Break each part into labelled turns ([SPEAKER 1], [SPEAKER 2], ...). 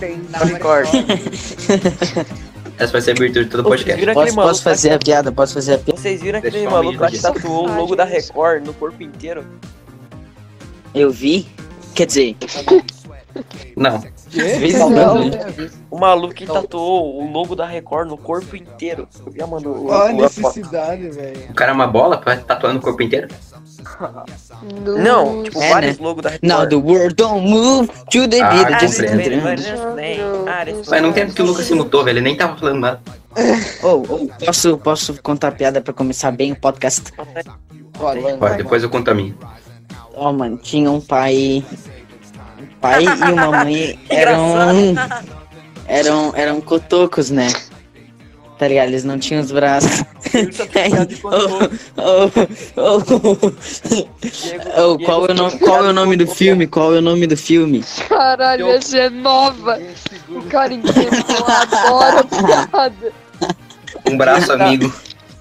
[SPEAKER 1] Recording.
[SPEAKER 2] Record.
[SPEAKER 1] Essa vai ser a abertura de todo o podcast.
[SPEAKER 3] Posso, posso fazer a piada? Posso fazer a piada?
[SPEAKER 2] Vocês viram aquele
[SPEAKER 1] Deixa
[SPEAKER 2] maluco lá que tatuou o logo da Record no corpo inteiro?
[SPEAKER 3] Eu vi. Quer dizer,
[SPEAKER 1] Não.
[SPEAKER 4] Não,
[SPEAKER 3] não.
[SPEAKER 2] O maluco que tatuou o logo da Record no corpo inteiro. Eu já mandou
[SPEAKER 4] Olha a necessidade, velho.
[SPEAKER 1] O cara é uma bola pra tatuar no corpo inteiro?
[SPEAKER 2] Não, tipo,
[SPEAKER 3] É,
[SPEAKER 2] vários
[SPEAKER 3] né?
[SPEAKER 2] logos da Record.
[SPEAKER 3] Now the world don't move to the
[SPEAKER 1] Ah,
[SPEAKER 3] beat just
[SPEAKER 1] Mas não tem que o Lucas se mutou, velho. Ele nem tava falando nada.
[SPEAKER 3] Oh, oh, posso, posso contar a piada pra começar bem o podcast?
[SPEAKER 4] Pode.
[SPEAKER 1] Pode, depois eu conto a minha.
[SPEAKER 3] Oh, mano, tinha um pai. Um pai e uma mãe eram. Eram, eram cotocos, né? Tá ligado? Eles não tinham os braços. Qual, é o nome, qual é o nome do filme? Qual é o nome do filme?
[SPEAKER 5] Caralho, essa é nova. O cara inventou, adora piada.
[SPEAKER 1] Um braço amigo.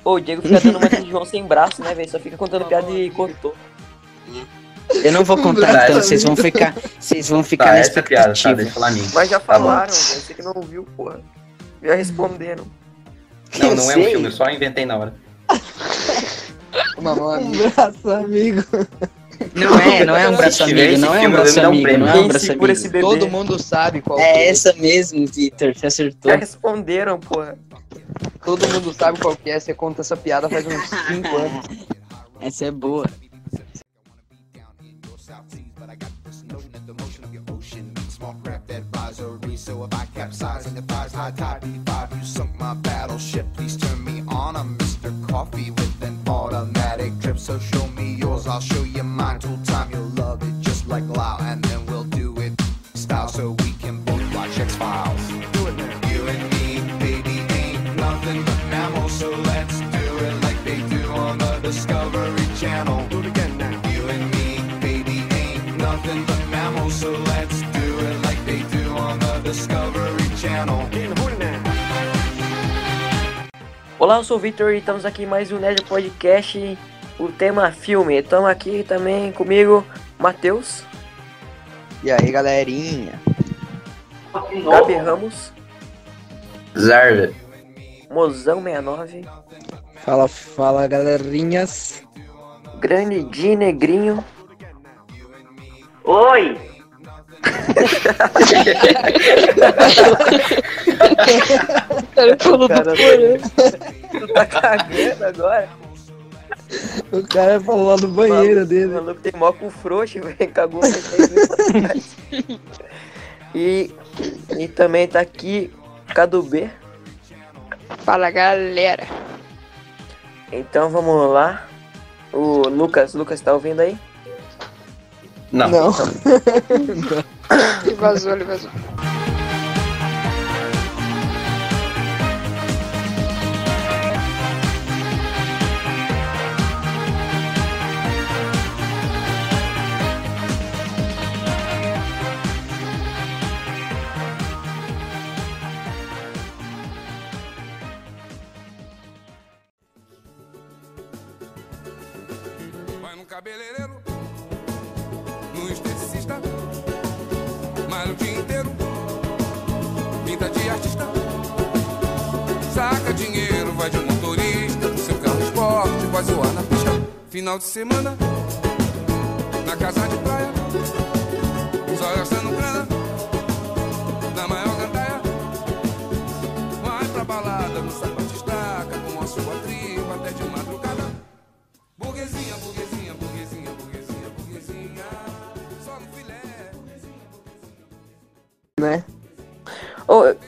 [SPEAKER 2] Ô, o Diego fica dando uma de João sem braço, né, velho? Só fica contando piada e cortou.
[SPEAKER 3] Eu não vou contar,
[SPEAKER 1] Tá,
[SPEAKER 3] então vocês vão ficar. Vocês vão ficar
[SPEAKER 1] Tá,
[SPEAKER 3] na
[SPEAKER 1] é a piada, tá?
[SPEAKER 2] Mas já
[SPEAKER 1] Tá
[SPEAKER 2] falaram, velho. Você que não ouviu, porra. Já responderam.
[SPEAKER 1] Não, não é um filme, eu só inventei na hora.
[SPEAKER 4] Uma mão amiga. Braço amigo.
[SPEAKER 3] Não é, não é um braço amigo,
[SPEAKER 1] esse
[SPEAKER 3] não é um
[SPEAKER 1] filme, eu
[SPEAKER 3] braço
[SPEAKER 1] um
[SPEAKER 3] amigo, não é um braço amigo.
[SPEAKER 2] esse bebê?
[SPEAKER 4] Todo mundo sabe qual
[SPEAKER 3] É
[SPEAKER 4] que
[SPEAKER 3] essa mesmo, Victor, você acertou.
[SPEAKER 2] Já responderam, porra.
[SPEAKER 4] Todo mundo sabe qual que é. Você conta essa piada faz uns 5 anos.
[SPEAKER 3] Essa é boa.
[SPEAKER 6] Small craft advisory, so if I capsize defies high tide So show me yours, I'll show you mine. Tool time, you'll love it just like Lao, and then we'll do it style so we can both watch X Files. Do it now. You and me, baby, ain't nothing but mammals, so let's do it like they do on the Discovery Channel. Do it again now. You and me, baby, ain't nothing but mammals, so let's do it like they do on the Discovery Channel.
[SPEAKER 2] Olá, eu sou o Victor e estamos aqui em mais um Nerd Podcast. O tema filme. Estamos aqui também comigo, Matheus,
[SPEAKER 4] E aí, galerinha?
[SPEAKER 2] Gabi Ramos,
[SPEAKER 1] Zarda.
[SPEAKER 2] Mozão 69,
[SPEAKER 4] Fala, fala, galerinhas.
[SPEAKER 2] Grande Di Negrinho.
[SPEAKER 7] Oi!
[SPEAKER 5] Ele falou do
[SPEAKER 2] Cara, tá cagando agora?
[SPEAKER 4] O cara falou lá no banheiro
[SPEAKER 2] Maluco-
[SPEAKER 4] dele.
[SPEAKER 2] maluco tem mó com frouxo, velho. Cagou. E, e também tá aqui Cadu B.
[SPEAKER 5] Fala, galera.
[SPEAKER 2] Então vamos lá. O Lucas, Lucas tá ouvindo aí?
[SPEAKER 1] Não.
[SPEAKER 4] Não.
[SPEAKER 5] Ele vazou, ele vazou.
[SPEAKER 6] Cabeleireiro, no esteticista, malha o dia inteiro, pinta de artista, saca dinheiro, vai de motorista, seu carro esporte, vai zoar na pista. Final de semana, na casa de praia, só gastando grana, na maior gandaia. Vai pra balada, no sapato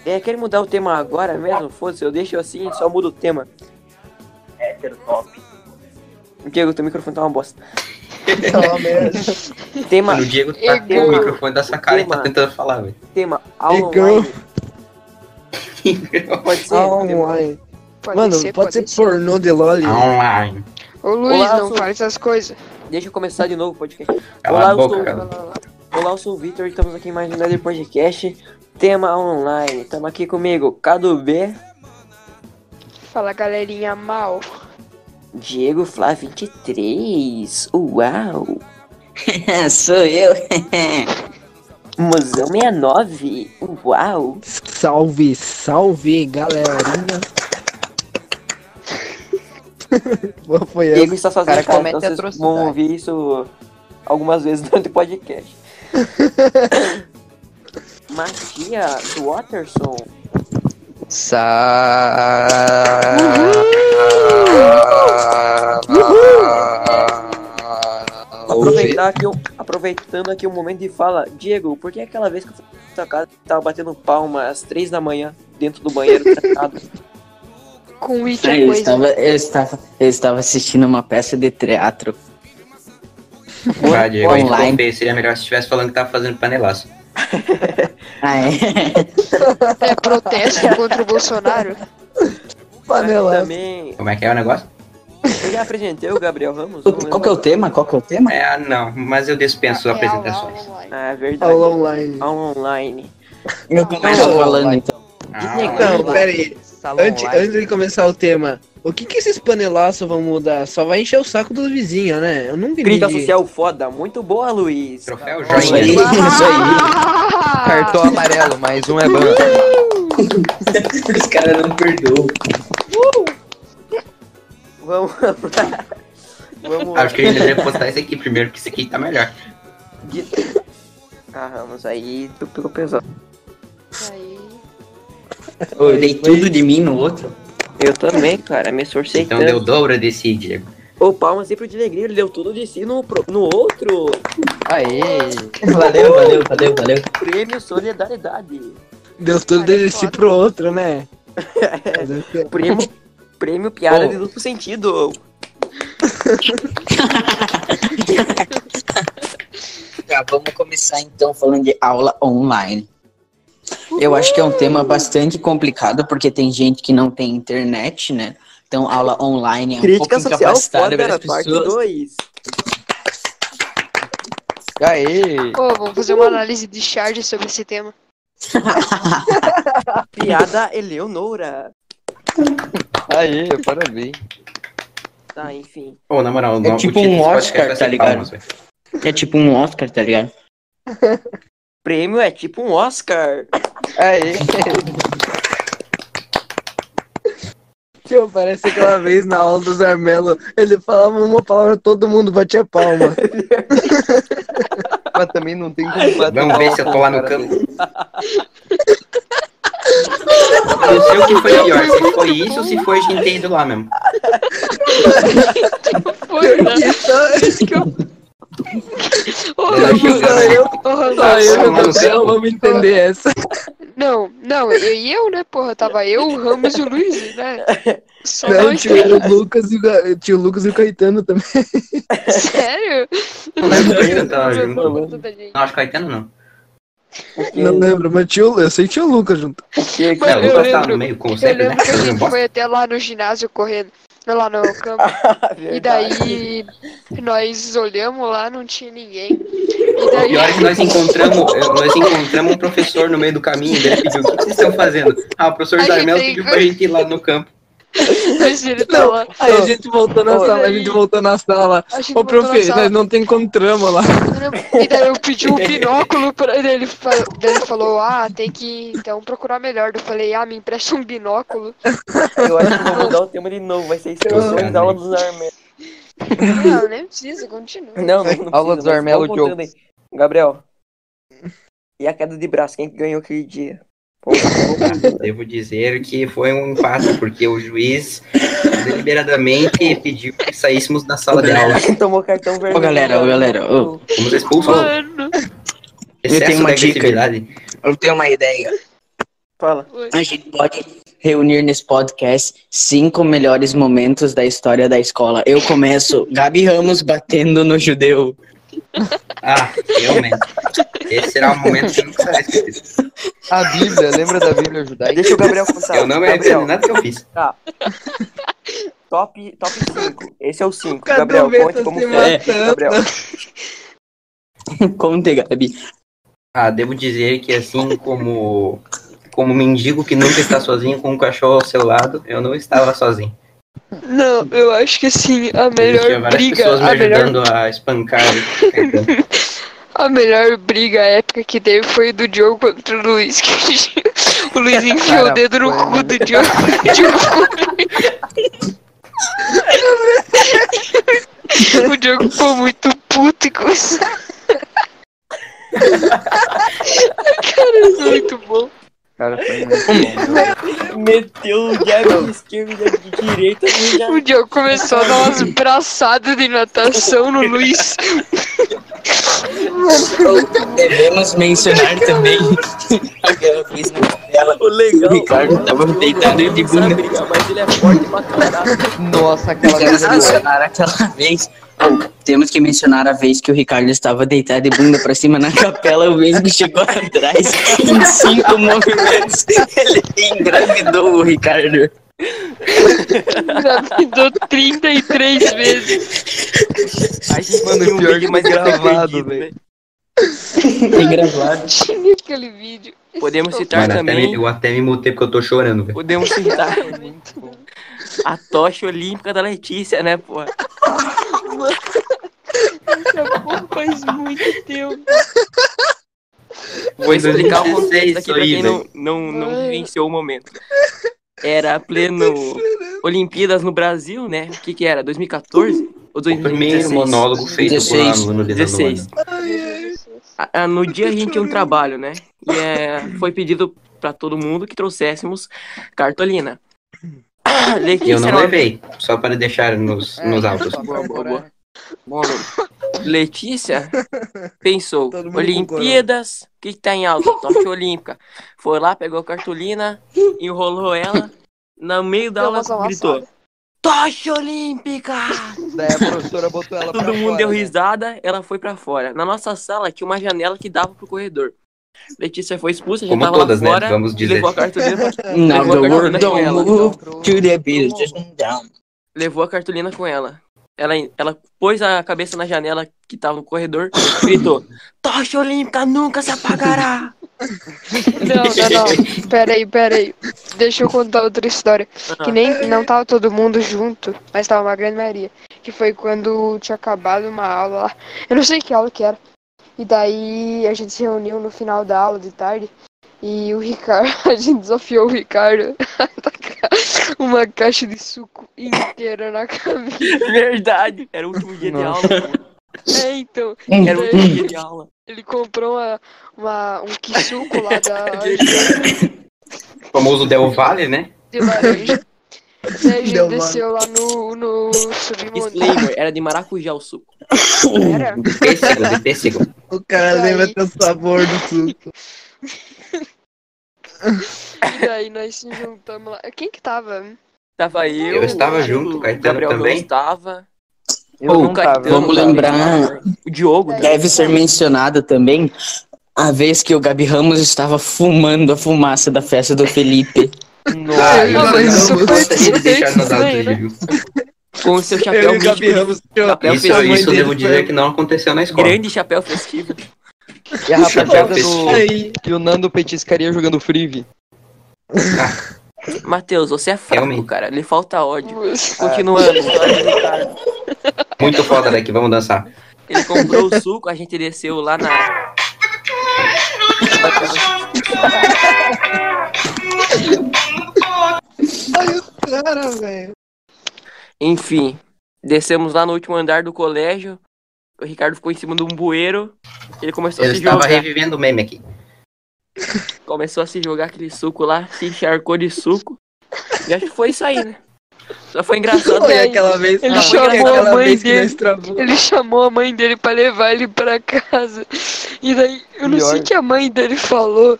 [SPEAKER 2] é, quer mudar o tema agora mesmo? Foda-se, eu deixo assim e só mudo o tema.
[SPEAKER 7] Hétero top.
[SPEAKER 2] Diego, teu microfone tá uma bosta.
[SPEAKER 4] Tá uma merda.
[SPEAKER 2] Tema,
[SPEAKER 1] O Diego tá com o microfone da sua cara e tá
[SPEAKER 2] Tema.
[SPEAKER 1] tentando falar, velho.
[SPEAKER 2] tema aula online. Pode ser?
[SPEAKER 4] Online.
[SPEAKER 5] Pode
[SPEAKER 4] Mano,
[SPEAKER 5] ser,
[SPEAKER 4] pode, ser pornô de LOL.
[SPEAKER 1] Online.
[SPEAKER 5] Ô Luiz,
[SPEAKER 2] Olá,
[SPEAKER 5] não
[SPEAKER 2] sou-
[SPEAKER 5] fale essas coisas.
[SPEAKER 2] Deixa eu começar de novo o podcast.
[SPEAKER 1] Cala
[SPEAKER 2] Olá,
[SPEAKER 1] a
[SPEAKER 2] eu
[SPEAKER 1] boca,
[SPEAKER 2] sou-
[SPEAKER 1] cara.
[SPEAKER 2] Olá, eu sou o Victor e estamos aqui em mais um Nether Podcast. Tema online. Estamos aqui comigo, Cadu B,
[SPEAKER 5] Fala, galerinha mal.
[SPEAKER 2] Diego Flá 23. Uau!
[SPEAKER 3] Sou eu.
[SPEAKER 2] Mozão 69? Uau!
[SPEAKER 8] Salve, salve, galerinha. Boa, Foi.
[SPEAKER 2] Diego está sozinho,
[SPEAKER 4] cara
[SPEAKER 2] cara, então vocês vão ouvir isso algumas vezes durante o podcast. Matias Watterson. Aproveitar aqui, aproveitando aqui o momento de fala, Diego, por que aquela vez que eu fui na tua casa tava batendo palma às três da manhã dentro do banheiro trancado?
[SPEAKER 5] Com Witcher
[SPEAKER 3] Eu estava, eu, estava, eu estava assistindo uma peça de teatro.
[SPEAKER 1] Ah, Diego,
[SPEAKER 3] online.
[SPEAKER 1] confia, seria melhor se estivesse falando que tava fazendo panelaço.
[SPEAKER 3] Ah, é?
[SPEAKER 5] É protesto contra o Bolsonaro.
[SPEAKER 8] Panela.
[SPEAKER 2] Também,
[SPEAKER 1] Como é que é o negócio?
[SPEAKER 2] eu já apresentei o Gabriel Ramos.
[SPEAKER 3] Qual que é o tema? Qual que é o tema?
[SPEAKER 1] É, não, mas eu dispenso
[SPEAKER 5] É,
[SPEAKER 1] apresentações.
[SPEAKER 5] aula online.
[SPEAKER 2] Ah, é verdade.
[SPEAKER 8] Aula online.
[SPEAKER 2] Aula online.
[SPEAKER 3] Eu começo
[SPEAKER 8] Não,
[SPEAKER 3] falando então.
[SPEAKER 1] Ah,
[SPEAKER 8] Não, pera aí. Antes,
[SPEAKER 4] online.
[SPEAKER 8] antes de começar o tema, o que que esses panelaços vão mudar? Só vai encher o saco dos vizinhos, né? Eu nunca
[SPEAKER 2] Crítica
[SPEAKER 8] entendi.
[SPEAKER 2] social foda, muito boa, Luiz.
[SPEAKER 1] Troféu joinha.
[SPEAKER 3] isso aí.
[SPEAKER 4] Cartão amarelo, mais um é ban.
[SPEAKER 3] Os caras não perdoam.
[SPEAKER 2] Vamos. Vamos.
[SPEAKER 1] Acho que ele deveria postar esse aqui primeiro, porque esse aqui tá melhor.
[SPEAKER 2] de- Ah, aí tu pegou pesado.
[SPEAKER 5] Aí.
[SPEAKER 3] Eu dei tudo de mim no outro.
[SPEAKER 2] Eu também, cara, me esforcei
[SPEAKER 1] Então
[SPEAKER 2] tanto.
[SPEAKER 1] deu dobro desse, Diego.
[SPEAKER 2] Ô, palmas sempre de alegria, ele deu tudo de si no, pro- no outro.
[SPEAKER 4] Aê!
[SPEAKER 3] Valeu, valeu, valeu, valeu.
[SPEAKER 2] Prêmio Solidariedade.
[SPEAKER 8] Deu tudo
[SPEAKER 5] Olha,
[SPEAKER 8] desse
[SPEAKER 5] foda.
[SPEAKER 8] pro outro, né? O quê?
[SPEAKER 2] Prêmio, prêmio piada
[SPEAKER 1] Ô.
[SPEAKER 2] de duplo sentido.
[SPEAKER 3] Tá, vamos começar então falando de aula online. Eu acho que é um tema bastante complicado porque tem gente que não tem internet, né? Então aula online é um
[SPEAKER 2] Crítica
[SPEAKER 3] pouco
[SPEAKER 2] social
[SPEAKER 3] incapacitada para as
[SPEAKER 2] parte
[SPEAKER 3] pessoas.
[SPEAKER 2] 2.
[SPEAKER 4] Aê!
[SPEAKER 5] Pô, vamos fazer uma análise de charge sobre esse tema.
[SPEAKER 2] Piada Eleonora.
[SPEAKER 4] Aê, parabéns.
[SPEAKER 2] Tá, enfim.
[SPEAKER 1] Pô, na moral, o
[SPEAKER 3] É tipo
[SPEAKER 1] título
[SPEAKER 3] um
[SPEAKER 1] desse podcast
[SPEAKER 3] Oscar, tá ligado?
[SPEAKER 1] palmas.
[SPEAKER 3] É tipo um Oscar, tá ligado?
[SPEAKER 2] Prêmio é tipo um Oscar.
[SPEAKER 4] Aê!
[SPEAKER 8] Tio, parece aquela vez na aula do Zarmelo, ele falava uma palavra, todo mundo batia palma.
[SPEAKER 4] Mas também não tem como bater
[SPEAKER 1] Vamos ver se eu tô lá no campo. não sei o que foi pior, se foi isso ou se foi a gente ter ido lá mesmo.
[SPEAKER 5] Foi, né? Isso que eu. Ô,
[SPEAKER 1] Eu
[SPEAKER 5] Ramos,
[SPEAKER 1] eu-
[SPEAKER 8] eu, eu vamos entender essa.
[SPEAKER 5] Não, não, eu e eu, né, porra? Tava eu, o Ramos e o Luiz, né? Só
[SPEAKER 8] Não,
[SPEAKER 5] nós
[SPEAKER 8] tio, o Lucas e o, tio Lucas e o Caetano também.
[SPEAKER 5] Sério?
[SPEAKER 1] Não lembro que eu tava junto.
[SPEAKER 5] não,
[SPEAKER 1] acho que Caetano não.
[SPEAKER 8] Não lembro, mas tio, eu sei que tinha o Lucas junto.
[SPEAKER 2] Que-
[SPEAKER 5] Mano,
[SPEAKER 1] Não, o
[SPEAKER 5] eu
[SPEAKER 1] Lucas tava
[SPEAKER 5] lembro-
[SPEAKER 1] no meio, como
[SPEAKER 5] Eu
[SPEAKER 1] sempre, né?
[SPEAKER 5] lembro que a gente foi até lá no ginásio correndo, lá no campo. E daí nós olhamos lá, não tinha ninguém. E
[SPEAKER 1] O
[SPEAKER 5] daí.
[SPEAKER 1] pior é que nós encontramos, eu- nós encontramos um professor no meio do caminho, ele pediu, o que vocês estão fazendo? Ah, o professor
[SPEAKER 5] A gente
[SPEAKER 1] pediu pra gente ir lá no campo.
[SPEAKER 5] Tá
[SPEAKER 8] Não,
[SPEAKER 5] lá.
[SPEAKER 8] aí a gente voltou na sala, a
[SPEAKER 5] daí-
[SPEAKER 8] gente voltou na sala.
[SPEAKER 5] A
[SPEAKER 8] Ô, profe,
[SPEAKER 5] sala,
[SPEAKER 8] nós não te encontramos lá.
[SPEAKER 5] E daí eu pedi um binóculo pra ele. Ele falou, ele falou: Ah, tem que então procurar melhor. Eu falei: Ah, me empresta um binóculo.
[SPEAKER 2] Eu acho que vou mudar o tema de novo, vai ser instruções da aula dos armelos.
[SPEAKER 5] Não, nem precisa, continua.
[SPEAKER 2] Não, não, não
[SPEAKER 4] Aula dos
[SPEAKER 2] mas
[SPEAKER 4] Armelo
[SPEAKER 2] vamos contando aí. Gabriel. E a queda de braço, quem que ganhou aquele dia? Pô,
[SPEAKER 1] Devo dizer que foi um empate, porque o juiz deliberadamente pediu que saíssemos da sala de aula.
[SPEAKER 2] Tomou cartão vermelho?
[SPEAKER 3] Ô, galera, ô, galera, ô.
[SPEAKER 1] Fomos expulsos.
[SPEAKER 5] Mano,
[SPEAKER 1] Excesso
[SPEAKER 3] tenho uma dica. Eu tenho uma ideia.
[SPEAKER 2] Fala.
[SPEAKER 3] A gente pode reunir nesse podcast cinco melhores momentos da história da escola. Eu começo, Gabi Ramos batendo no judeu.
[SPEAKER 1] Ah, realmente. Esse será um momento que eu nunca será esquecido.
[SPEAKER 4] A Bíblia, lembra da Bíblia judaica?
[SPEAKER 2] Deixa o Gabriel contar.
[SPEAKER 1] Eu não me arrependo nada que eu fiz.
[SPEAKER 2] tá. Top, top 5. Esse é o 5.
[SPEAKER 8] Cadê
[SPEAKER 2] Gabriel,
[SPEAKER 8] o
[SPEAKER 2] conte como foi.
[SPEAKER 8] matando?
[SPEAKER 2] Gabriel.
[SPEAKER 3] Conte, Gabi.
[SPEAKER 1] Ah, devo dizer que assim como como mendigo que nunca está sozinho com um cachorro ao seu lado, eu não estava sozinho.
[SPEAKER 5] Não, eu acho que assim, a melhor
[SPEAKER 1] várias
[SPEAKER 5] briga,
[SPEAKER 1] pessoas me
[SPEAKER 5] a melhor,
[SPEAKER 1] ajudando a espancar.
[SPEAKER 5] A melhor briga épica que teve foi do Diogo contra o Luiz. Que o Luiz enfiou o dedo no cu do Diogo. O Diogo ficou- O Diogo ficou muito puto e começou. Cara, isso é muito bom.
[SPEAKER 4] Cara, foi muito bom.
[SPEAKER 2] Meteu o jab de esquerda e de direita.
[SPEAKER 5] O Diogo começou a dar umas braçadas de natação no Luiz.
[SPEAKER 3] Devemos mencionar também aquela vez na tela.
[SPEAKER 2] O legal.
[SPEAKER 3] O Ricardo tava deitado de bunda.
[SPEAKER 2] mas ele é forte pra caralho.
[SPEAKER 4] Nossa, aquela
[SPEAKER 3] Temos
[SPEAKER 4] vez
[SPEAKER 3] que mencionar aquela vez. Temos que mencionar a vez que o Ricardo estava deitado de bunda pra cima na capela, o mesmo chegou atrás em cinco movimentos. Ele engravidou o Ricardo.
[SPEAKER 5] Engravidou 33 vezes.
[SPEAKER 2] A gente
[SPEAKER 4] Mano,
[SPEAKER 2] um
[SPEAKER 4] pior
[SPEAKER 2] vídeo,
[SPEAKER 4] que
[SPEAKER 2] foi
[SPEAKER 4] gravado, velho.
[SPEAKER 3] Tem gravado.
[SPEAKER 5] Tinha aquele vídeo.
[SPEAKER 2] Podemos citar
[SPEAKER 1] Mano, até
[SPEAKER 2] também.
[SPEAKER 1] me, eu até me mutei porque eu tô chorando, velho.
[SPEAKER 2] Podemos citar a tocha olímpica da Letícia, né, pô?
[SPEAKER 5] Essa faz muito tempo.
[SPEAKER 2] Vou explicar
[SPEAKER 1] 2016
[SPEAKER 2] contexto aqui
[SPEAKER 1] isso
[SPEAKER 2] pra
[SPEAKER 1] aí,
[SPEAKER 2] quem não, não, não
[SPEAKER 5] Ai.
[SPEAKER 2] vivenciou o momento. Era pleno Olimpíadas no Brasil, né? O que que era? 2014? Ou
[SPEAKER 1] O primeiro
[SPEAKER 2] 2016?
[SPEAKER 1] monólogo feito por um
[SPEAKER 3] 16.
[SPEAKER 1] aluno de
[SPEAKER 2] 16.
[SPEAKER 1] nono ano.
[SPEAKER 2] Ah, No dia a gente tinha um trabalho, né? E é, foi pedido pra todo mundo que trouxéssemos cartolina. Letícia
[SPEAKER 1] eu não levei, só para deixar nos, nos autos.
[SPEAKER 2] Boa, boa, boa. Bom, Letícia pensou, Olimpíadas, o que, que tá em alta? Tocha Olímpica. Foi lá, pegou a cartolina, enrolou ela, no meio da
[SPEAKER 5] Deu
[SPEAKER 2] aula gritou, Tocha Olímpica!
[SPEAKER 4] Daí a professora botou ela pra
[SPEAKER 2] Todo mundo
[SPEAKER 4] fora,
[SPEAKER 2] deu
[SPEAKER 4] né?
[SPEAKER 2] risada, ela foi pra fora. Na nossa sala tinha uma janela que dava pro corredor. Letícia foi expulsa, já
[SPEAKER 1] Como
[SPEAKER 2] tava
[SPEAKER 1] todas,
[SPEAKER 2] lá
[SPEAKER 1] né?
[SPEAKER 2] fora
[SPEAKER 1] Vamos
[SPEAKER 2] e
[SPEAKER 1] dizer.
[SPEAKER 2] levou a cartolina pra-
[SPEAKER 3] Now
[SPEAKER 2] Levou a
[SPEAKER 3] the
[SPEAKER 2] cartolina
[SPEAKER 3] world
[SPEAKER 2] com ela.
[SPEAKER 3] don't move to the beat, just down.
[SPEAKER 2] levou a cartolina com ela. Ela, ela pôs a cabeça na janela que tava no corredor e gritou: Tocha Olímpica nunca se apagará!
[SPEAKER 5] Não, não, não. Pera aí, pera aí. Deixa eu contar outra história. Que nem não tava todo mundo junto, mas tava uma grande maioria. Que foi quando tinha acabado uma aula lá. Eu não sei que aula que era. E daí a gente se reuniu no final da aula de tarde. E o Ricardo, a gente desafiou o Ricardo a tacar uma caixa de suco inteira na camisa.
[SPEAKER 2] Verdade! Era o último dia de aula.
[SPEAKER 5] É, então.
[SPEAKER 2] Era o último dia de aula.
[SPEAKER 5] Ele comprou uma, uma, um quisuco lá da
[SPEAKER 1] O famoso Del Valle, né?
[SPEAKER 5] de laranja. Daí a gente desceu lá no, no submundo.
[SPEAKER 2] Disclaimer: era de maracujá o suco.
[SPEAKER 5] Era?
[SPEAKER 1] De pêssego, de pêssego.
[SPEAKER 8] O cara lembra até o sabor do suco.
[SPEAKER 5] E daí nós se juntamos lá. Quem que tava?
[SPEAKER 2] Tava eu.
[SPEAKER 1] Eu estava junto,
[SPEAKER 2] o
[SPEAKER 1] Caetano
[SPEAKER 2] Gabriel
[SPEAKER 1] também.
[SPEAKER 2] Ramos tava.
[SPEAKER 4] Eu
[SPEAKER 3] Ô,
[SPEAKER 4] não tava.
[SPEAKER 2] Caetano
[SPEAKER 3] vamos lembrar-
[SPEAKER 2] O Diogo.
[SPEAKER 3] Deve ser mencionado também a vez que o Gabi Ramos estava fumando a fumaça da festa do Felipe.
[SPEAKER 1] Ah,
[SPEAKER 4] Nossa,
[SPEAKER 1] eu
[SPEAKER 5] Não,
[SPEAKER 1] não
[SPEAKER 5] isso foi
[SPEAKER 1] viu?
[SPEAKER 2] Com o seu
[SPEAKER 8] Eu
[SPEAKER 2] chapéu
[SPEAKER 8] e o Gabi. Ramos
[SPEAKER 2] Chapéu
[SPEAKER 1] Isso,
[SPEAKER 2] festivo.
[SPEAKER 1] isso eu devo dizer que não aconteceu na escola.
[SPEAKER 2] Grande chapéu festivo.
[SPEAKER 4] e a rapaziada do...
[SPEAKER 8] Aí,
[SPEAKER 4] E o Nando Petiscaria jogando Frive.
[SPEAKER 2] Matheus, você é fraco,
[SPEAKER 1] Realmente.
[SPEAKER 2] cara. Lhe falta ódio. Continuando, Ricardo.
[SPEAKER 1] Muito foda daqui, vamos dançar.
[SPEAKER 2] Ele comprou o suco, a gente desceu lá na.
[SPEAKER 8] cara, velho.
[SPEAKER 2] Enfim, descemos lá no último andar do colégio. O Ricardo ficou em cima de um bueiro. Ele começou
[SPEAKER 1] Eu
[SPEAKER 2] a se
[SPEAKER 1] estava
[SPEAKER 2] jogar.
[SPEAKER 1] revivendo o meme aqui.
[SPEAKER 2] Começou a se jogar aquele suco lá, se encharcou de suco. E acho que foi isso aí, né? Só foi engraçado.
[SPEAKER 8] Foi aquela vez,
[SPEAKER 5] ele chamou a
[SPEAKER 8] aquela
[SPEAKER 5] mãe
[SPEAKER 8] vez que
[SPEAKER 5] dele.
[SPEAKER 8] nós travou.
[SPEAKER 5] Ele chamou a mãe dele pra levar ele pra casa. E daí, eu não sei
[SPEAKER 4] Pior.
[SPEAKER 5] o que a mãe dele falou.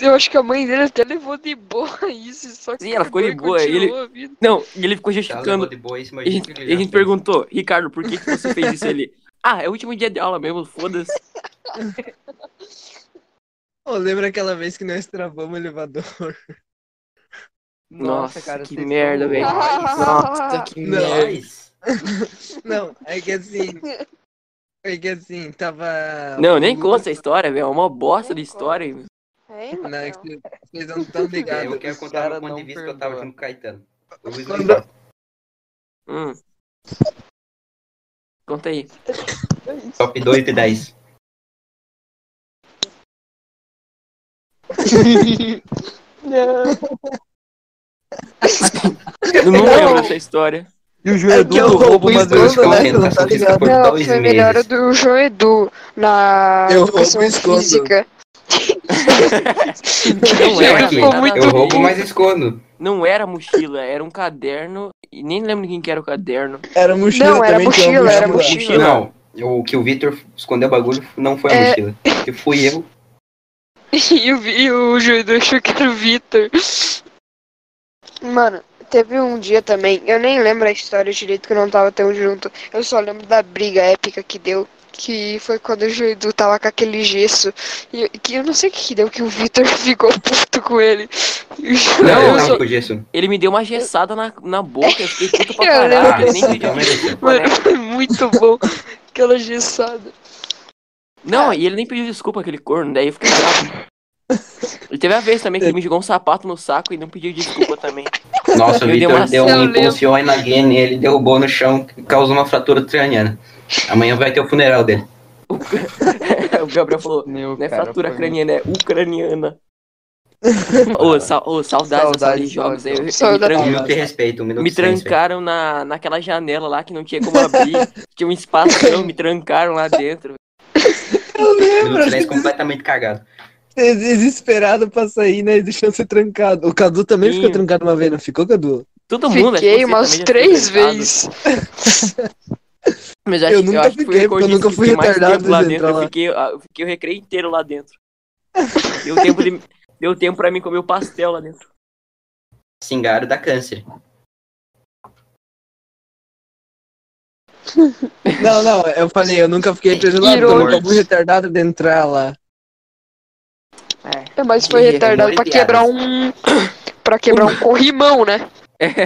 [SPEAKER 5] Eu acho que a mãe dele até levou de boa isso. Só que
[SPEAKER 2] Sim, ela ficou de
[SPEAKER 5] e
[SPEAKER 2] boa,
[SPEAKER 5] vida.
[SPEAKER 2] Não, e ele ficou
[SPEAKER 1] Ela levou
[SPEAKER 2] justificando.
[SPEAKER 1] de boa isso,
[SPEAKER 2] E a gente,
[SPEAKER 1] ele
[SPEAKER 2] a gente perguntou, Ricardo, por que, que você fez isso ali? Ah, é o último dia de aula mesmo, foda-se.
[SPEAKER 8] Ô, lembra aquela vez que nós travamos o elevador?
[SPEAKER 2] Nossa,
[SPEAKER 4] cara,
[SPEAKER 2] que merda, velho. Nossa, que merda.
[SPEAKER 8] Não, é que assim. É que assim, tava.
[SPEAKER 2] Não, nem conta essa história, velho. É uma bosta de história.
[SPEAKER 5] Hein,
[SPEAKER 8] Não, é que vocês não estão
[SPEAKER 1] é,
[SPEAKER 8] ligados.
[SPEAKER 1] Eu quero contar a ponto de vista que eu tava junto com o Caetano.
[SPEAKER 2] Hum. Conta aí.
[SPEAKER 1] Top 2 e 10.
[SPEAKER 5] Não.
[SPEAKER 2] Eu não lembro dessa história.
[SPEAKER 4] E o João
[SPEAKER 8] É
[SPEAKER 4] Edu
[SPEAKER 8] que eu roubo
[SPEAKER 4] uma
[SPEAKER 8] escondo,
[SPEAKER 4] dois
[SPEAKER 8] né? Não tá ligado.
[SPEAKER 5] foi melhor
[SPEAKER 1] meses.
[SPEAKER 5] do João Edu na
[SPEAKER 8] Eu
[SPEAKER 5] educação física.
[SPEAKER 2] Não era,
[SPEAKER 1] eu
[SPEAKER 2] ver.
[SPEAKER 1] roubo, mas escondo.
[SPEAKER 2] Não era mochila, era um caderno. E nem lembro de quem que era o caderno.
[SPEAKER 8] Era mochila
[SPEAKER 5] Não, era mochila, era
[SPEAKER 8] mochila.
[SPEAKER 5] mochila.
[SPEAKER 1] Não, o que o Victor escondeu o bagulho não foi a
[SPEAKER 5] É.
[SPEAKER 1] mochila. Que fui eu.
[SPEAKER 5] E o, e o João Edu achou que era o Vitor. Mano, teve um dia também, eu nem lembro a história direito que eu não tava tão junto. Eu só lembro da briga épica que deu. Que foi quando o Edu tava com aquele gesso. E que eu não sei o que, que deu, que o Vitor ficou puto com ele.
[SPEAKER 1] Não,
[SPEAKER 2] eu
[SPEAKER 1] eu
[SPEAKER 2] sou-
[SPEAKER 1] não com gesso.
[SPEAKER 2] Ele me deu uma gessada na, na boca, eu fiquei puto pra
[SPEAKER 5] Eu
[SPEAKER 2] caralho. Ele nem né?
[SPEAKER 5] Mano, foi muito bom. Aquela gessada.
[SPEAKER 2] Não, e ele nem pediu desculpa aquele corno, daí eu fiquei bravo. E teve a vez também que ele me jogou um sapato no saco e não pediu desculpa também.
[SPEAKER 1] Nossa, o
[SPEAKER 2] Eu
[SPEAKER 1] Victor
[SPEAKER 2] uma
[SPEAKER 1] deu um
[SPEAKER 5] eu lembro.
[SPEAKER 1] impulsion na Gene, ele derrubou no chão, causou uma fratura craniana. Amanhã vai ter o funeral dele.
[SPEAKER 2] o Gabriel falou,
[SPEAKER 4] Meu,
[SPEAKER 2] não é fratura
[SPEAKER 4] foi
[SPEAKER 2] craniana, é ucraniana. Ô, sa ô, saudades sala de
[SPEAKER 4] Saudades,
[SPEAKER 2] jogos. Eu, eu me,
[SPEAKER 5] Saudades.
[SPEAKER 1] Um
[SPEAKER 2] tran-
[SPEAKER 1] respeito, um
[SPEAKER 2] me trancaram na, naquela janela lá que não tinha como abrir. tinha um espaço, me trancaram lá dentro.
[SPEAKER 1] Minuto de silêncio completamente cagado.
[SPEAKER 8] Desesperado pra sair, né? Deixando ser trancado. O Cadu também
[SPEAKER 2] Sim.
[SPEAKER 8] ficou trancado uma vez, não ficou, Cadu?
[SPEAKER 2] Todo mundo,
[SPEAKER 5] Fiquei
[SPEAKER 2] você
[SPEAKER 5] umas três vezes.
[SPEAKER 2] Mas eu,
[SPEAKER 8] Eu
[SPEAKER 2] acho,
[SPEAKER 8] nunca
[SPEAKER 2] acho que fui
[SPEAKER 8] fiquei, eu nunca fui retardado
[SPEAKER 2] lá
[SPEAKER 8] de
[SPEAKER 2] dentro.
[SPEAKER 8] entrar
[SPEAKER 2] Eu
[SPEAKER 8] lá.
[SPEAKER 2] fiquei, eu fiquei o recreio inteiro lá dentro. Deu tempo, de, deu tempo pra mim comer o pastel lá dentro.
[SPEAKER 1] Cingaro dá câncer.
[SPEAKER 8] Não, não, eu falei, eu nunca fiquei preso lá, porque eu nunca fui retardado de entrar lá.
[SPEAKER 2] É.
[SPEAKER 5] É, mas foi
[SPEAKER 1] Ih,
[SPEAKER 5] retardado
[SPEAKER 1] humor e
[SPEAKER 5] pra quebrar um. Pra quebrar um corrimão, né?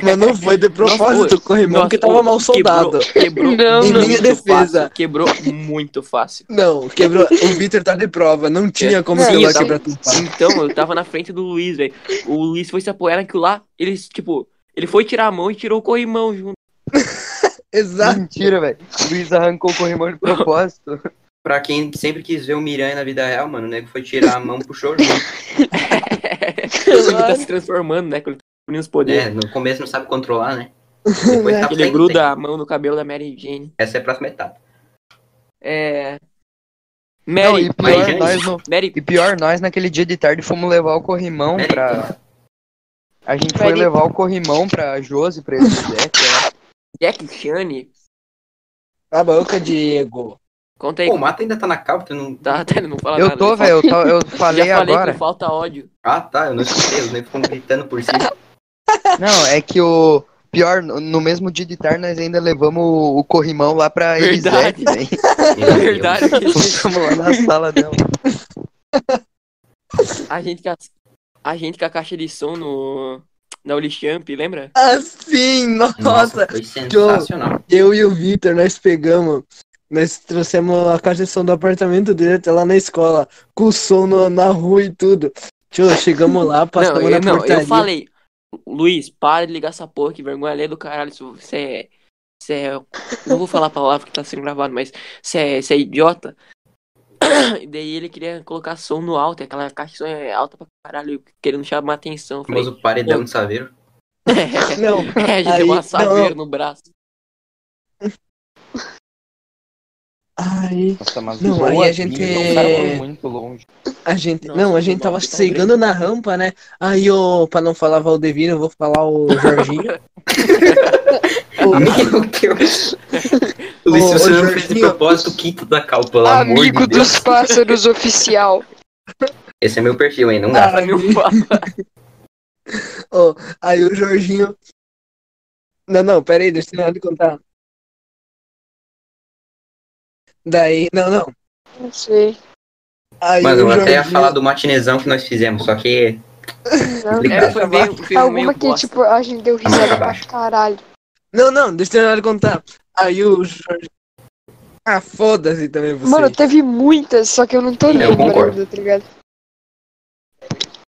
[SPEAKER 8] Mas não foi de propósito, o corrimão, porque tava mal soldado.
[SPEAKER 2] Quebrou,
[SPEAKER 5] Não,
[SPEAKER 8] Em
[SPEAKER 5] não.
[SPEAKER 8] minha defesa.
[SPEAKER 2] fácil, Quebrou muito fácil.
[SPEAKER 8] Não, quebrou. O Vitor tá de prova, não tinha como
[SPEAKER 5] Não,
[SPEAKER 2] então-
[SPEAKER 8] quebrar tudo fácil.
[SPEAKER 2] Então, eu tava na frente do Luiz, velho. O Luiz foi se apoiar naquilo lá. Ele, tipo, ele foi tirar a mão e tirou o corrimão junto.
[SPEAKER 8] Exato.
[SPEAKER 4] Mentira, velho. O Luiz arrancou o corrimão de propósito.
[SPEAKER 1] Pra quem sempre quis ver o Miranha na vida real, mano, o nego foi tirar a mão pro choro.
[SPEAKER 2] Ele tá se transformando, né? Quando ele tá os poderes.
[SPEAKER 1] É, no começo não sabe controlar, né? Depois tá
[SPEAKER 2] Ele gruda a mão no cabelo da Mary Jane.
[SPEAKER 1] Essa é a próxima etapa.
[SPEAKER 2] É.
[SPEAKER 4] Não,
[SPEAKER 2] Mary,
[SPEAKER 4] e
[SPEAKER 1] mas,
[SPEAKER 4] pior,
[SPEAKER 1] gente-
[SPEAKER 4] nós no,
[SPEAKER 2] Mary,
[SPEAKER 4] e pior, nós naquele dia de tarde fomos levar o corrimão
[SPEAKER 1] Mary,
[SPEAKER 4] pra. A gente foi
[SPEAKER 5] Mary-
[SPEAKER 4] levar o corrimão pra Josi, pra Elisete, né?
[SPEAKER 2] Jack Chane.
[SPEAKER 8] A boca, Diego.
[SPEAKER 2] Conta aí.
[SPEAKER 1] Pô, o Mato ainda tá na tu não...
[SPEAKER 2] Tá, tá, ele não fala
[SPEAKER 4] Eu
[SPEAKER 2] nada.
[SPEAKER 4] tô, velho, eu, tô- eu
[SPEAKER 2] fala-
[SPEAKER 4] falei
[SPEAKER 2] Já falei
[SPEAKER 4] agora.
[SPEAKER 2] que falta ódio.
[SPEAKER 1] Ah, tá, eu não escutei, os negros ficam gritando por si.
[SPEAKER 4] Não, é que o. Pior, no mesmo dia de tarde nós ainda levamos o, o corrimão lá pra
[SPEAKER 2] Verdade.
[SPEAKER 4] Elisete, velho.
[SPEAKER 2] É verdade.
[SPEAKER 4] Fomos lá na sala dela.
[SPEAKER 2] A gente com a, a gente com a caixa de som no. Na Ulichamp, lembra?
[SPEAKER 8] Assim, nossa.
[SPEAKER 1] Nossa, foi sensacional.
[SPEAKER 8] Eu e o Vitor, nós pegamos. Nós trouxemos a caixa de som do apartamento dele até lá na escola. Com o som no- na rua e tudo. Tio, chegamos lá, passamos
[SPEAKER 2] Não,
[SPEAKER 8] na
[SPEAKER 2] eu, não
[SPEAKER 8] portaria.
[SPEAKER 2] eu falei. Luiz, para de ligar essa porra, que vergonha alheia do caralho. Se você é. Você é. Não vou falar a palavra que tá sendo gravado, mas você é, você é idiota. E daí ele queria colocar som no alto, e aquela caixa de som é alta pra caralho, querendo chamar atenção.
[SPEAKER 1] O
[SPEAKER 2] Falei,
[SPEAKER 1] famoso paredão de saveiro.
[SPEAKER 8] Não,
[SPEAKER 2] é, a gente
[SPEAKER 8] Aí,
[SPEAKER 2] deu uma
[SPEAKER 8] não,
[SPEAKER 2] saveira no braço.
[SPEAKER 8] Aí
[SPEAKER 4] Nossa, mas
[SPEAKER 8] Não, aí a gente-
[SPEAKER 4] vida, o cara foi muito longe.
[SPEAKER 8] a gente.
[SPEAKER 2] Nossa,
[SPEAKER 8] não, a gente tava
[SPEAKER 2] tá
[SPEAKER 8] chegando na rampa, né? Aí o. Pra não falar Valdevino, eu vou falar o Jorginho. O-
[SPEAKER 1] Meu Deus. Luiz, se você
[SPEAKER 8] ô,
[SPEAKER 1] não fez de
[SPEAKER 8] Jorginho.
[SPEAKER 1] propósito, quinto da cal, pelo
[SPEAKER 5] Amigo
[SPEAKER 1] de Deus.
[SPEAKER 5] dos pássaros oficial.
[SPEAKER 1] Esse é meu perfil, hein? Não dá.
[SPEAKER 2] Falar.
[SPEAKER 8] Ó, aí o Jorginho. Não, não, pera aí, deixa eu terminar de contar. Daí. Não, não.
[SPEAKER 5] Não sei.
[SPEAKER 8] Aí
[SPEAKER 1] Mano, eu até ia falar do matinezão que nós fizemos, só que.
[SPEAKER 5] Não,
[SPEAKER 2] É, foi meio, foi meio
[SPEAKER 5] Alguma que,
[SPEAKER 2] bosta.
[SPEAKER 5] tipo, a gente deu risada pra caralho.
[SPEAKER 8] Não, não, deixa eu terminar de contar. Aí o Jorginho. Ah, foda-se também você.
[SPEAKER 5] Mano, teve muitas, só que eu não tô
[SPEAKER 1] Eu
[SPEAKER 5] lembrando, tá ligado?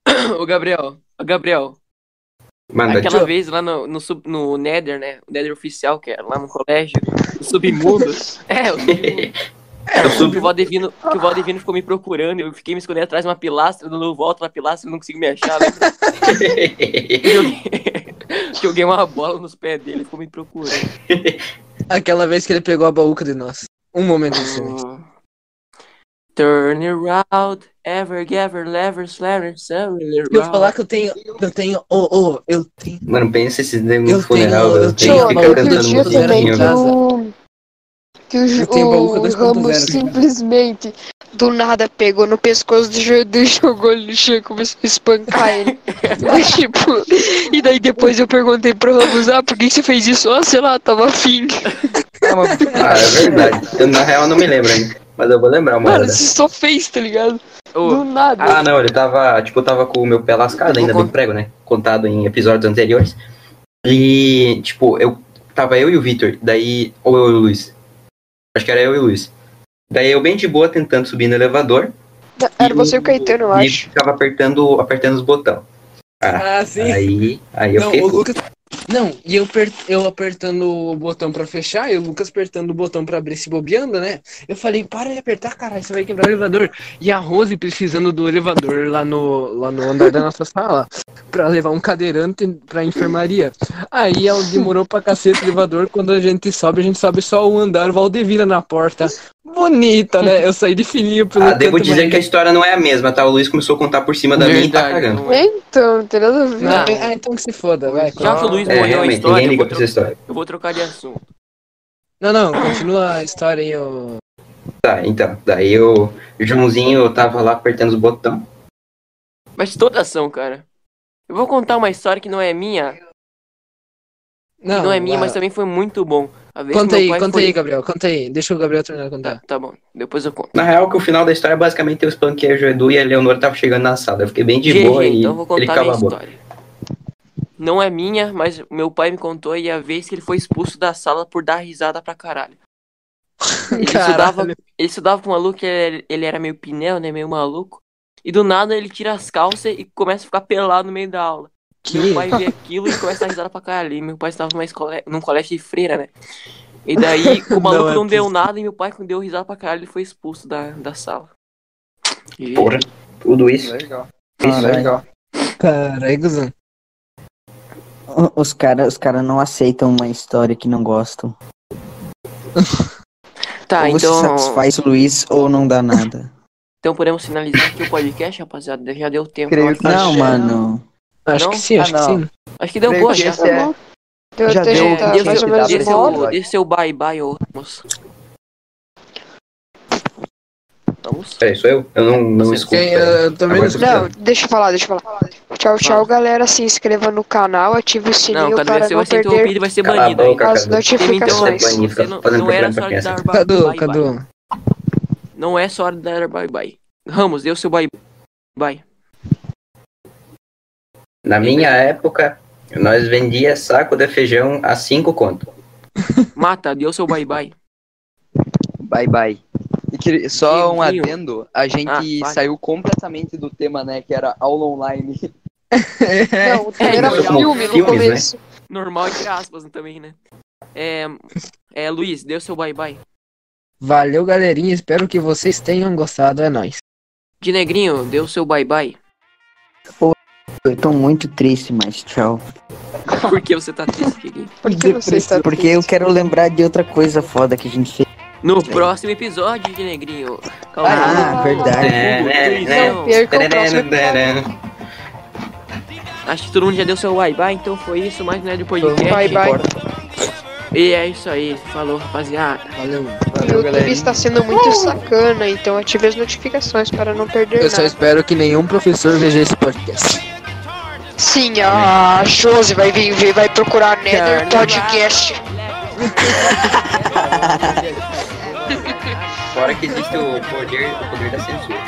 [SPEAKER 2] Ô, Gabriel, Gabriel,
[SPEAKER 1] Manda,
[SPEAKER 2] aquela
[SPEAKER 1] tio.
[SPEAKER 2] vez lá no, no, sub, no Nether, né? O Nether oficial, que é lá no colégio, o submundo. É, o submundo.
[SPEAKER 1] É o
[SPEAKER 2] que o
[SPEAKER 1] subiu.
[SPEAKER 2] Valdevino, que o Valdevino ficou me procurando, eu fiquei me escondendo atrás de uma pilastra, dando volta na pilastra não consigo me achar. lembra? Joguei- Joguei uma bola nos pés dele, ficou me procurando.
[SPEAKER 8] Aquela vez que ele pegou a baúca de nós. Um momento de silêncio.
[SPEAKER 2] Turn around, ever, ever, lever, slaver, slaver,
[SPEAKER 8] Eu falar que eu tenho. Eu tenho. Oh, oh, eu tenho.
[SPEAKER 1] Mano, pensa esses nego
[SPEAKER 8] Eu
[SPEAKER 1] funeral,
[SPEAKER 8] tenho-
[SPEAKER 1] eu
[SPEAKER 8] eu
[SPEAKER 1] tenho
[SPEAKER 8] uma
[SPEAKER 1] cantando
[SPEAKER 5] também
[SPEAKER 8] em
[SPEAKER 5] que o, que o,
[SPEAKER 8] Eu tenho baúca
[SPEAKER 5] o
[SPEAKER 8] 2.0
[SPEAKER 5] Ramos simplesmente do nada pegou no pescoço do Jordão e jogou ele no chão e começou a espancar ele. Mas, tipo, e daí depois eu perguntei pro Ramos, ah, por que que você fez isso? Ah, sei lá, tava afim.
[SPEAKER 1] Ah, é verdade. Eu, na real, não me lembro ainda. Mas eu vou lembrar
[SPEAKER 5] Mano,
[SPEAKER 1] dessa.
[SPEAKER 5] você só fez, tá ligado?
[SPEAKER 2] Ô,
[SPEAKER 5] Do nada.
[SPEAKER 1] Ah, não, ele tava, tipo, eu tava com o meu pé lascado ainda do prego, né? Contado em episódios anteriores. E, tipo, eu tava eu e o Victor, daí, ou eu e o Luiz. Acho que era eu e o Luiz. Daí eu bem de boa tentando subir no elevador
[SPEAKER 5] Era você e o Caetano, eu
[SPEAKER 1] e
[SPEAKER 5] acho.
[SPEAKER 1] ficava apertando, apertando os botões. Ah,
[SPEAKER 8] Ah, sim.
[SPEAKER 1] aí, aí eu
[SPEAKER 8] Não,
[SPEAKER 1] fiquei.
[SPEAKER 8] o Lucas. Não, e eu, per- eu apertando o botão pra fechar e o Lucas apertando o botão pra abrir se bobeando, né? Eu falei, para de apertar, caralho, você vai quebrar o elevador. E a Rose precisando do elevador lá no, lá no andar da nossa sala pra levar um cadeirante pra enfermaria. Aí ela demorou pra cacete o elevador. Quando a gente sobe, a gente sobe só um andar, o Valdevira na porta. Bonita, né? Eu saí de fininho pelo
[SPEAKER 1] Ah, devo dizer
[SPEAKER 8] mas-
[SPEAKER 1] que a história não é a mesma, tá? O Luiz começou a contar por cima da minha e tá
[SPEAKER 2] verdade,
[SPEAKER 1] cagando.
[SPEAKER 2] é.
[SPEAKER 5] Então. Não,
[SPEAKER 8] ah, então que se foda, vai.
[SPEAKER 2] Já que o Luiz
[SPEAKER 1] É,
[SPEAKER 2] morreu a
[SPEAKER 1] realmente,
[SPEAKER 2] história,
[SPEAKER 1] ninguém
[SPEAKER 2] eu
[SPEAKER 1] liga pra essa história.
[SPEAKER 2] eu vou trocar de assunto.
[SPEAKER 8] Não, não, continua a história aí, ô.
[SPEAKER 1] Tá, então. Daí o Joãozinho tava lá apertando os botões.
[SPEAKER 2] Mas toda ação, cara. Eu vou contar uma história que não é minha, que não, é minha, mas também foi muito bom. A vez que
[SPEAKER 8] Conta aí, conta
[SPEAKER 2] foi-
[SPEAKER 8] aí, Gabriel, conta aí. Deixa o Gabriel terminar de
[SPEAKER 2] Tá,
[SPEAKER 8] contar.
[SPEAKER 2] tá bom, depois eu conto.
[SPEAKER 1] Na real, que o final da história, basicamente, eu espanquei o Edu e a Leonor tava chegando na sala. Eu fiquei bem de
[SPEAKER 2] GG,
[SPEAKER 1] boa e
[SPEAKER 2] então eu vou
[SPEAKER 1] ele
[SPEAKER 2] contar a minha
[SPEAKER 1] calou a boca.
[SPEAKER 2] história. Não é minha, mas meu pai me contou e a vez que ele foi expulso da sala por dar risada pra caralho. Ele estudava, ele estudava com um maluco, ele, ele era meio pinel, né? Meio maluco. E do nada ele tira as calças e começa a ficar pelado no meio da aula.
[SPEAKER 8] Que?
[SPEAKER 2] Meu pai vê aquilo e começa a dar risada pra caralho. E meu pai estava numa escola, num colégio de freira, né? E daí o maluco
[SPEAKER 8] Não
[SPEAKER 2] não,
[SPEAKER 8] é
[SPEAKER 2] deu
[SPEAKER 8] possível.
[SPEAKER 2] nada e meu pai, quando deu risada pra caralho, ele foi expulso da, da sala. E-
[SPEAKER 1] Porra, tudo isso.
[SPEAKER 4] Legal.
[SPEAKER 1] Isso aí.
[SPEAKER 4] legal.
[SPEAKER 8] Caralho, Guzão.
[SPEAKER 3] Os caras os cara não aceitam uma história que não gostam.
[SPEAKER 2] Tá,
[SPEAKER 3] ou você
[SPEAKER 2] então.
[SPEAKER 3] satisfaz o Luiz ou não dá nada.
[SPEAKER 2] Então podemos finalizar aqui o podcast, rapaziada. Já deu tempo.
[SPEAKER 4] Creio que
[SPEAKER 3] Não,
[SPEAKER 4] Achei.
[SPEAKER 3] mano.
[SPEAKER 8] Acho
[SPEAKER 2] Não?
[SPEAKER 8] que sim, acho
[SPEAKER 4] Ah,
[SPEAKER 8] que sim.
[SPEAKER 2] Acho que deu
[SPEAKER 4] Creio
[SPEAKER 2] boa
[SPEAKER 4] que
[SPEAKER 2] já.
[SPEAKER 4] esse é-
[SPEAKER 5] Deu
[SPEAKER 4] Já
[SPEAKER 5] até
[SPEAKER 4] deu-
[SPEAKER 5] já tá
[SPEAKER 2] dê,
[SPEAKER 5] mais
[SPEAKER 2] seu,
[SPEAKER 5] ou menos
[SPEAKER 2] dê,
[SPEAKER 5] uma
[SPEAKER 2] seu, bye bye. Vamos?
[SPEAKER 1] Peraí, sou eu? Eu não, não
[SPEAKER 2] Sim.
[SPEAKER 1] escuto.
[SPEAKER 8] Quem, eu também não.
[SPEAKER 5] Não, deixa eu falar, deixa eu falar. Tchau, tchau, galera. Se inscreva no canal, ative o
[SPEAKER 2] Não,
[SPEAKER 5] sininho
[SPEAKER 2] quando
[SPEAKER 5] para
[SPEAKER 2] você
[SPEAKER 5] não
[SPEAKER 2] vai ser interrompido
[SPEAKER 5] perder
[SPEAKER 2] e vai ser banido aí.
[SPEAKER 1] boca,
[SPEAKER 5] as notificações.
[SPEAKER 1] Então, Banido,
[SPEAKER 2] Você não, não era só
[SPEAKER 1] pra
[SPEAKER 2] hora de dar bye
[SPEAKER 8] Cadu,
[SPEAKER 2] bye.
[SPEAKER 8] Cadu.
[SPEAKER 2] Não é só hora de dar bye bye. Ramos, dê o seu bye bye.
[SPEAKER 1] Na minha época, nós vendia saco de feijão a 5 conto.
[SPEAKER 2] Mata, o seu bye bye.
[SPEAKER 4] Bye bye. E que- só um adendo, a gente
[SPEAKER 2] Ah,
[SPEAKER 4] saiu completamente do tema, né? Que era aula online.
[SPEAKER 5] Não, o tema era
[SPEAKER 2] então,
[SPEAKER 5] filme no
[SPEAKER 1] filmes, né?
[SPEAKER 5] começo.
[SPEAKER 2] Normal entre aspas também, né? É, é Luiz, dê o seu bye bye.
[SPEAKER 8] Valeu, galerinha. Espero que vocês tenham gostado. É nóis.
[SPEAKER 2] De negrinho, dê o seu bye bye.
[SPEAKER 3] Eu tô muito triste, mas tchau.
[SPEAKER 2] Por que você tá triste?
[SPEAKER 5] Por que você está
[SPEAKER 3] Porque eu quero lembrar de outra coisa foda que a gente fez.
[SPEAKER 2] No próximo episódio de negrinho. Calma
[SPEAKER 3] Ah,
[SPEAKER 2] aí.
[SPEAKER 3] verdade.
[SPEAKER 1] É.
[SPEAKER 5] Não perca o próximo episódio.
[SPEAKER 2] Acho que todo mundo já deu seu bye bye, então foi isso, mais um Nerd Podcast.
[SPEAKER 5] Bye bye.
[SPEAKER 2] E é isso aí, falou rapaziada.
[SPEAKER 8] Valeu.
[SPEAKER 5] O
[SPEAKER 4] Valeu,
[SPEAKER 5] YouTube
[SPEAKER 4] galerinha.
[SPEAKER 5] está sendo muito sacana, então ative as notificações para não perder
[SPEAKER 8] Eu só
[SPEAKER 5] nada.
[SPEAKER 8] espero que nenhum professor veja esse podcast.
[SPEAKER 5] Sim, a Josi vai vir ver, vai procurar Nether Podcast.
[SPEAKER 1] Fora que existe o poder, o poder da censura.